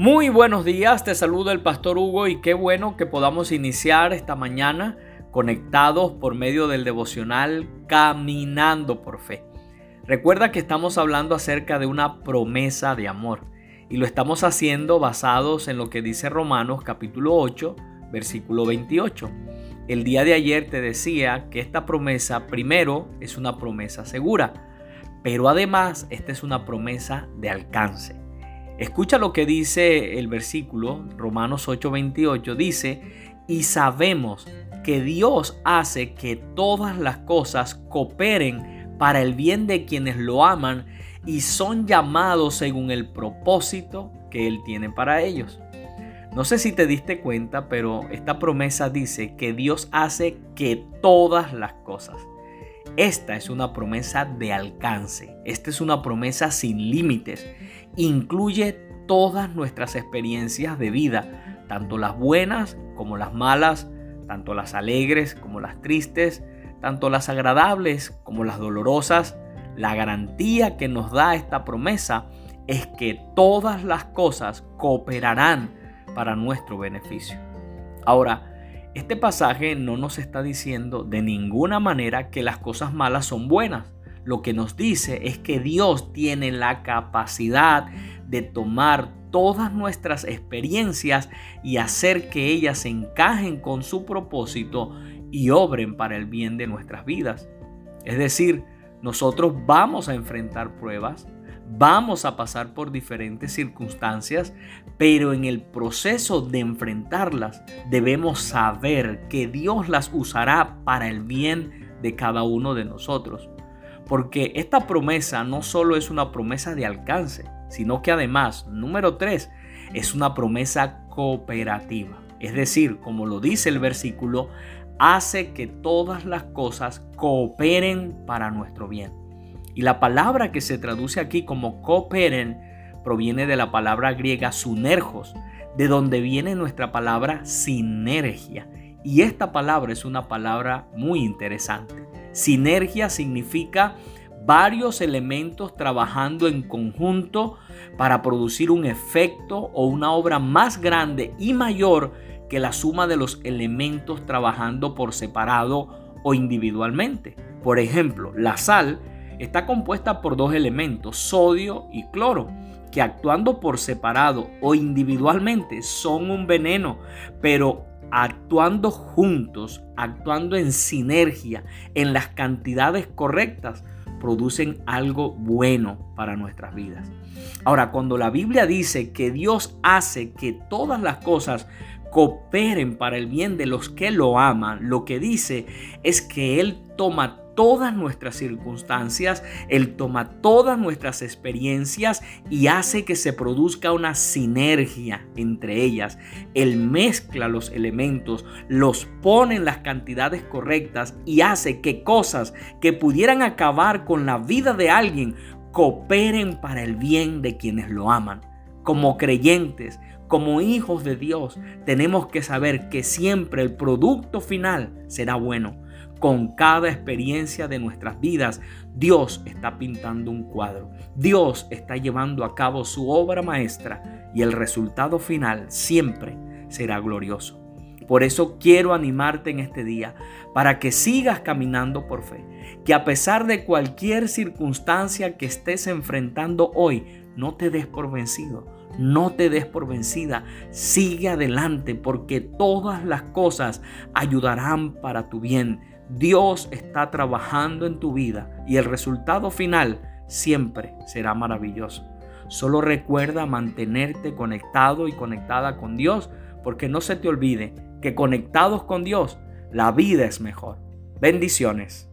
Muy buenos días, te saluda el pastor Hugo y qué bueno que podamos iniciar esta mañana conectados por medio del devocional Caminando por Fe. Recuerda que estamos hablando acerca de una promesa de amor y lo estamos haciendo basados en lo que dice Romanos capítulo 8, versículo 28. El día de ayer te decía que esta promesa primero es una promesa segura, pero además esta es una promesa de alcance. Escucha lo que dice el versículo, Romanos 8:28, dice, y sabemos que Dios hace que todas las cosas cooperen para el bien de quienes lo aman y son llamados según el propósito que Él tiene para ellos. No sé si te diste cuenta, pero esta promesa dice que Dios hace que todas las cosas. Esta es una promesa de alcance, esta es una promesa sin límites incluye todas nuestras experiencias de vida, tanto las buenas como las malas, tanto las alegres como las tristes, tanto las agradables como las dolorosas. La garantía que nos da esta promesa es que todas las cosas cooperarán para nuestro beneficio. Ahora, este pasaje no nos está diciendo de ninguna manera que las cosas malas son buenas lo que nos dice es que Dios tiene la capacidad de tomar todas nuestras experiencias y hacer que ellas encajen con su propósito y obren para el bien de nuestras vidas. Es decir, nosotros vamos a enfrentar pruebas, vamos a pasar por diferentes circunstancias, pero en el proceso de enfrentarlas debemos saber que Dios las usará para el bien de cada uno de nosotros. Porque esta promesa no solo es una promesa de alcance, sino que además, número tres, es una promesa cooperativa. Es decir, como lo dice el versículo, hace que todas las cosas cooperen para nuestro bien. Y la palabra que se traduce aquí como cooperen proviene de la palabra griega sunergos, de donde viene nuestra palabra sinergia. Y esta palabra es una palabra muy interesante. Sinergia significa varios elementos trabajando en conjunto para producir un efecto o una obra más grande y mayor que la suma de los elementos trabajando por separado o individualmente. Por ejemplo, la sal está compuesta por dos elementos, sodio y cloro, que actuando por separado o individualmente son un veneno, pero actuando juntos, actuando en sinergia, en las cantidades correctas, producen algo bueno para nuestras vidas. Ahora, cuando la Biblia dice que Dios hace que todas las cosas cooperen para el bien de los que lo aman, lo que dice es que Él toma todas nuestras circunstancias, Él toma todas nuestras experiencias y hace que se produzca una sinergia entre ellas. Él mezcla los elementos, los pone en las cantidades correctas y hace que cosas que pudieran acabar con la vida de alguien cooperen para el bien de quienes lo aman. Como creyentes, como hijos de Dios, tenemos que saber que siempre el producto final será bueno con cada experiencia de nuestras vidas, Dios está pintando un cuadro. Dios está llevando a cabo su obra maestra y el resultado final siempre será glorioso. Por eso quiero animarte en este día para que sigas caminando por fe, que a pesar de cualquier circunstancia que estés enfrentando hoy, no te des por vencido, no te des por vencida, sigue adelante porque todas las cosas ayudarán para tu bien Dios está trabajando en tu vida y el resultado final siempre será maravilloso. Solo recuerda mantenerte conectado y conectada con Dios porque no se te olvide que conectados con Dios la vida es mejor. Bendiciones.